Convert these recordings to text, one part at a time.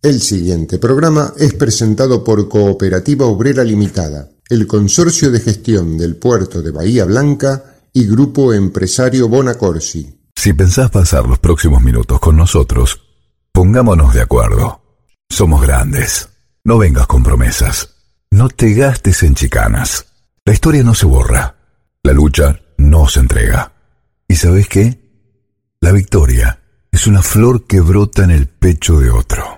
El siguiente programa es presentado por Cooperativa Obrera Limitada, el Consorcio de Gestión del Puerto de Bahía Blanca y Grupo Empresario Bonacorsi. Si pensás pasar los próximos minutos con nosotros, pongámonos de acuerdo. Somos grandes. No vengas con promesas. No te gastes en chicanas. La historia no se borra. La lucha no se entrega. ¿Y sabes qué? La victoria es una flor que brota en el pecho de otro.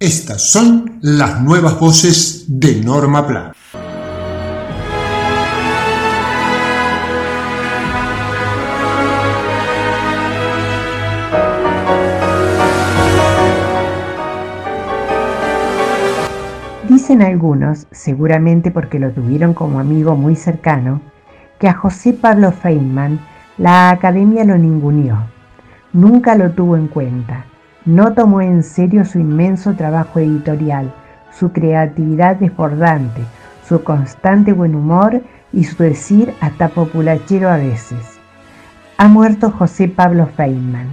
Estas son las nuevas voces de Norma Pla. Dicen algunos, seguramente porque lo tuvieron como amigo muy cercano, que a José Pablo Feynman la academia lo ninguneó, nunca lo tuvo en cuenta no tomó en serio su inmenso trabajo editorial, su creatividad desbordante, su constante buen humor y su decir hasta populachero a veces. Ha muerto José Pablo Feynman,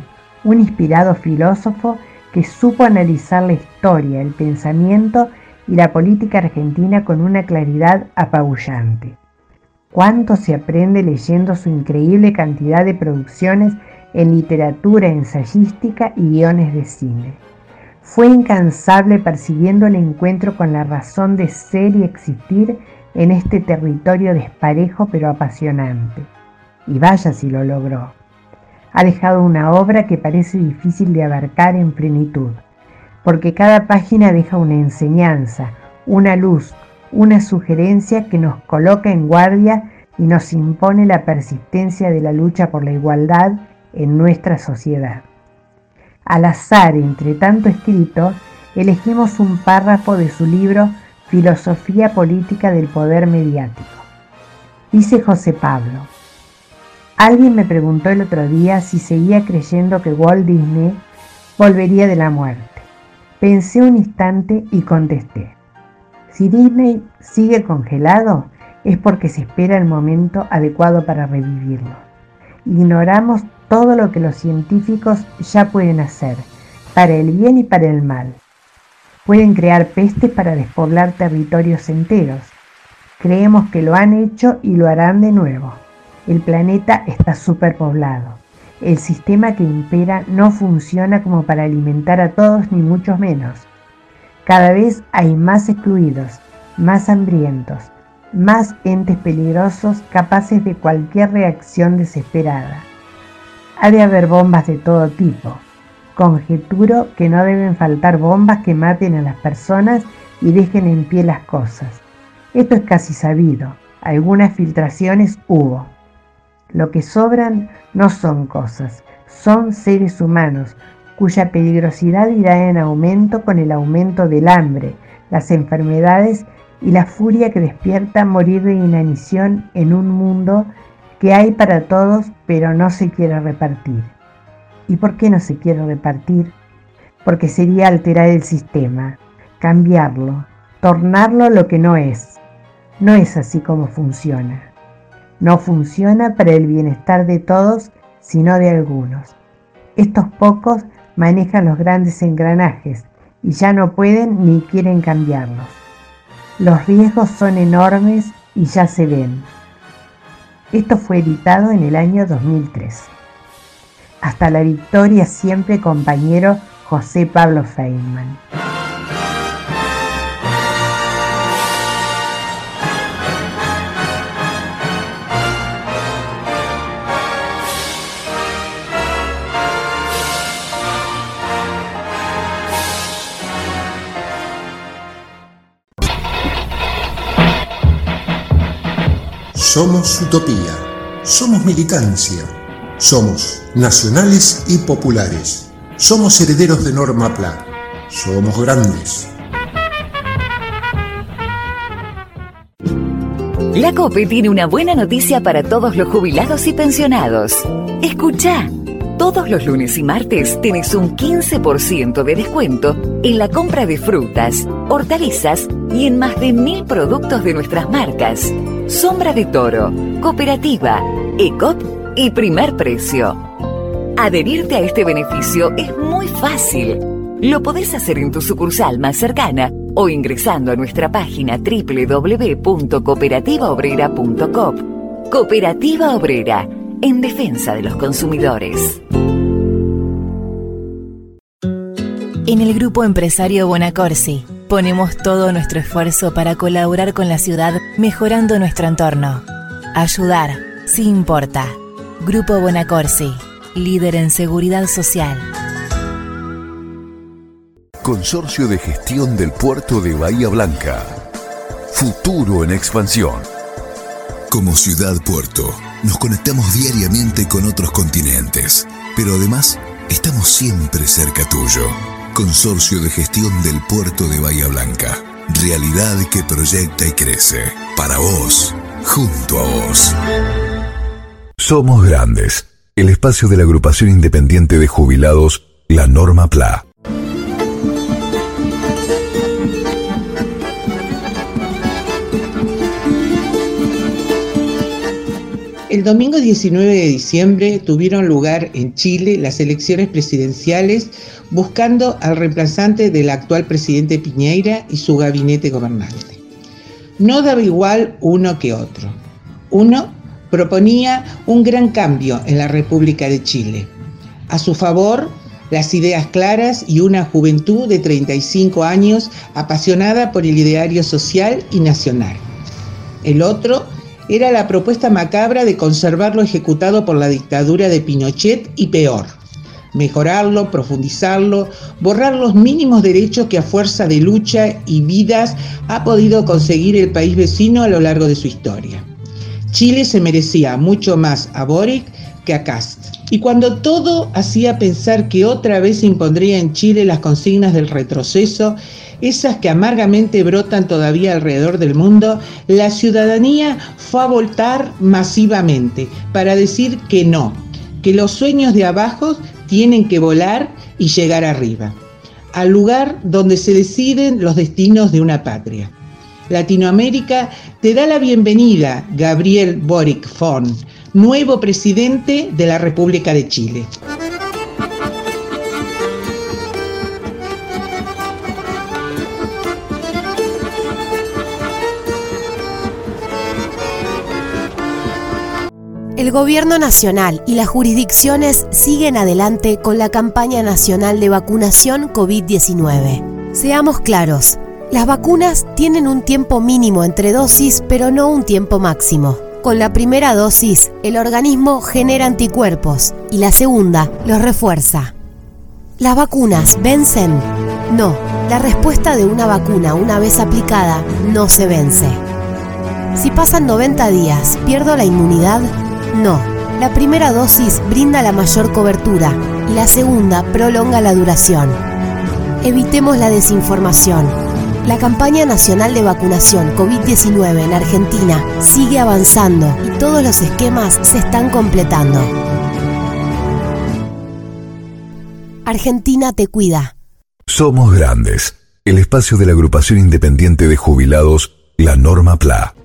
un inspirado filósofo que supo analizar la historia, el pensamiento y la política argentina con una claridad apabullante. Cuánto se aprende leyendo su increíble cantidad de producciones en literatura ensayística y guiones de cine. Fue incansable persiguiendo el encuentro con la razón de ser y existir en este territorio desparejo pero apasionante. Y vaya si lo logró. Ha dejado una obra que parece difícil de abarcar en plenitud, porque cada página deja una enseñanza, una luz, una sugerencia que nos coloca en guardia y nos impone la persistencia de la lucha por la igualdad en nuestra sociedad. Al azar, entre tanto escrito, elegimos un párrafo de su libro Filosofía Política del Poder Mediático. Dice José Pablo, alguien me preguntó el otro día si seguía creyendo que Walt Disney volvería de la muerte. Pensé un instante y contesté, si Disney sigue congelado es porque se espera el momento adecuado para revivirlo. Ignoramos todo lo que los científicos ya pueden hacer, para el bien y para el mal. Pueden crear pestes para despoblar territorios enteros. Creemos que lo han hecho y lo harán de nuevo. El planeta está superpoblado. El sistema que impera no funciona como para alimentar a todos ni mucho menos. Cada vez hay más excluidos, más hambrientos, más entes peligrosos capaces de cualquier reacción desesperada. Ha de haber bombas de todo tipo. Conjeturo que no deben faltar bombas que maten a las personas y dejen en pie las cosas. Esto es casi sabido. Algunas filtraciones hubo. Lo que sobran no son cosas, son seres humanos cuya peligrosidad irá en aumento con el aumento del hambre, las enfermedades y la furia que despierta morir de inanición en un mundo que hay para todos pero no se quiere repartir. ¿Y por qué no se quiere repartir? Porque sería alterar el sistema, cambiarlo, tornarlo lo que no es. No es así como funciona. No funciona para el bienestar de todos, sino de algunos. Estos pocos manejan los grandes engranajes y ya no pueden ni quieren cambiarlos. Los riesgos son enormes y ya se ven. Esto fue editado en el año 2003. Hasta la victoria siempre compañero José Pablo Feynman. Somos utopía, somos militancia, somos nacionales y populares, somos herederos de Norma Pla, somos grandes. La COPE tiene una buena noticia para todos los jubilados y pensionados. Escucha. Todos los lunes y martes tenés un 15% de descuento en la compra de frutas, hortalizas y en más de mil productos de nuestras marcas. Sombra de Toro, Cooperativa, ECOP y Primer Precio. Adherirte a este beneficio es muy fácil. Lo podés hacer en tu sucursal más cercana o ingresando a nuestra página www.cooperativaobrera.com. Cooperativa Obrera, en defensa de los consumidores. En el grupo empresario Bonacorsi ponemos todo nuestro esfuerzo para colaborar con la ciudad mejorando nuestro entorno. Ayudar, sí importa. Grupo Bonacorsi, líder en seguridad social. Consorcio de Gestión del Puerto de Bahía Blanca. Futuro en expansión. Como ciudad puerto, nos conectamos diariamente con otros continentes, pero además estamos siempre cerca tuyo. Consorcio de Gestión del Puerto de Bahía Blanca. Realidad que proyecta y crece. Para vos, junto a vos. Somos Grandes, el espacio de la agrupación independiente de jubilados, la Norma PLA. El domingo 19 de diciembre tuvieron lugar en Chile las elecciones presidenciales buscando al reemplazante del actual presidente Piñeira y su gabinete gobernante. No daba igual uno que otro. Uno proponía un gran cambio en la República de Chile. A su favor, las ideas claras y una juventud de 35 años apasionada por el ideario social y nacional. El otro era la propuesta macabra de conservar lo ejecutado por la dictadura de Pinochet y peor, mejorarlo, profundizarlo, borrar los mínimos derechos que a fuerza de lucha y vidas ha podido conseguir el país vecino a lo largo de su historia. Chile se merecía mucho más a Boric que a Cast. Y cuando todo hacía pensar que otra vez se impondría en Chile las consignas del retroceso, esas que amargamente brotan todavía alrededor del mundo, la ciudadanía fue a voltar masivamente para decir que no, que los sueños de abajo tienen que volar y llegar arriba, al lugar donde se deciden los destinos de una patria. Latinoamérica te da la bienvenida, Gabriel Boric Fon, nuevo presidente de la República de Chile. El Gobierno Nacional y las jurisdicciones siguen adelante con la campaña nacional de vacunación COVID-19. Seamos claros, las vacunas tienen un tiempo mínimo entre dosis, pero no un tiempo máximo. Con la primera dosis, el organismo genera anticuerpos y la segunda los refuerza. ¿Las vacunas vencen? No, la respuesta de una vacuna una vez aplicada no se vence. Si pasan 90 días, ¿pierdo la inmunidad? No, la primera dosis brinda la mayor cobertura y la segunda prolonga la duración. Evitemos la desinformación. La campaña nacional de vacunación COVID-19 en Argentina sigue avanzando y todos los esquemas se están completando. Argentina te cuida. Somos Grandes, el espacio de la agrupación independiente de jubilados, la Norma PLA.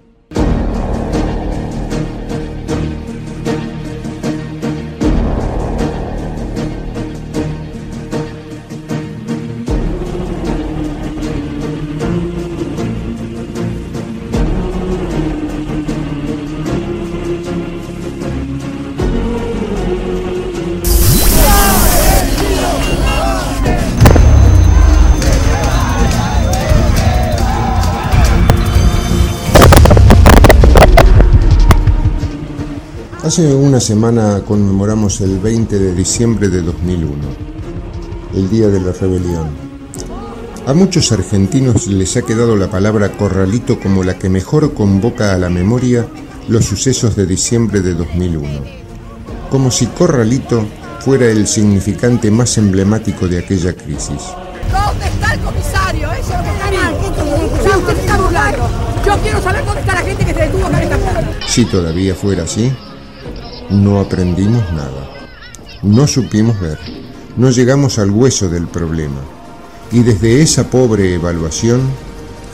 Hace una semana conmemoramos el 20 de diciembre de 2001, el Día de la Rebelión. A muchos argentinos les ha quedado la palabra corralito como la que mejor convoca a la memoria los sucesos de diciembre de 2001, como si corralito fuera el significante más emblemático de aquella crisis. ¿Dónde está el comisario? Eso es lo que está usted está burlando. Yo quiero saber dónde está la gente que se detuvo en esta. Si todavía fuera así, no aprendimos nada. No supimos ver. No llegamos al hueso del problema. Y desde esa pobre evaluación,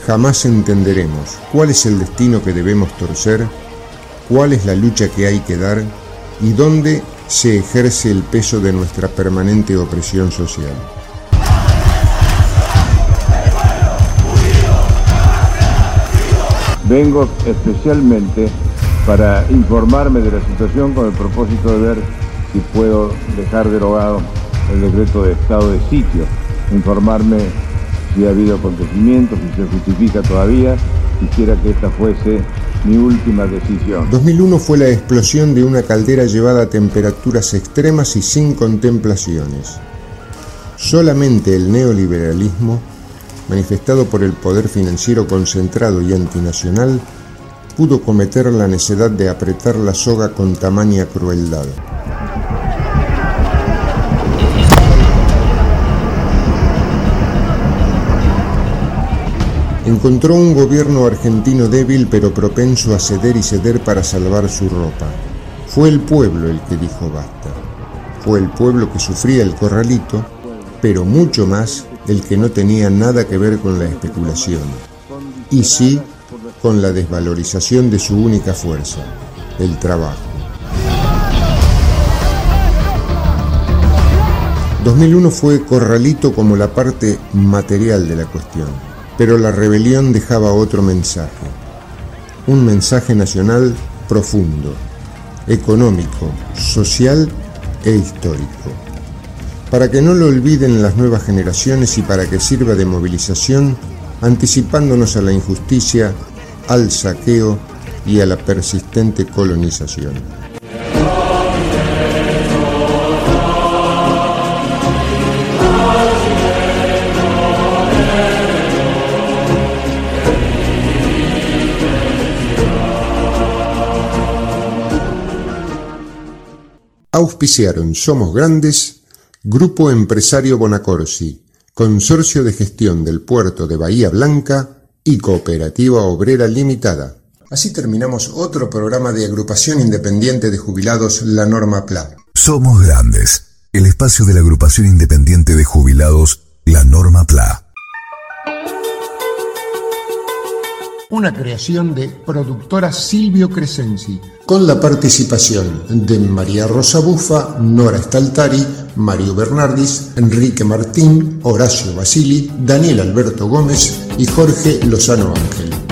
jamás entenderemos cuál es el destino que debemos torcer, cuál es la lucha que hay que dar y dónde se ejerce el peso de nuestra permanente opresión social. Vengo especialmente para informarme de la situación con el propósito de ver si puedo dejar derogado el decreto de estado de sitio, informarme si ha habido acontecimientos, si se justifica todavía, quisiera que esta fuese mi última decisión. 2001 fue la explosión de una caldera llevada a temperaturas extremas y sin contemplaciones. Solamente el neoliberalismo manifestado por el poder financiero concentrado y antinacional, pudo cometer la necedad de apretar la soga con tamaña crueldad. Encontró un gobierno argentino débil pero propenso a ceder y ceder para salvar su ropa. Fue el pueblo el que dijo basta. Fue el pueblo que sufría el corralito, pero mucho más el que no tenía nada que ver con la especulación, y sí con la desvalorización de su única fuerza, el trabajo. 2001 fue corralito como la parte material de la cuestión, pero la rebelión dejaba otro mensaje, un mensaje nacional profundo, económico, social e histórico para que no lo olviden las nuevas generaciones y para que sirva de movilización, anticipándonos a la injusticia, al saqueo y a la persistente colonización. Auspiciaron Somos Grandes Grupo Empresario Bonacorsi, Consorcio de Gestión del Puerto de Bahía Blanca y Cooperativa Obrera Limitada. Así terminamos otro programa de agrupación independiente de jubilados La Norma PLA. Somos Grandes, el espacio de la agrupación independiente de jubilados La Norma PLA. una creación de productora Silvio Crescenzi, con la participación de María Rosa Bufa, Nora Staltari, Mario Bernardis, Enrique Martín, Horacio Basili, Daniel Alberto Gómez y Jorge Lozano Ángel.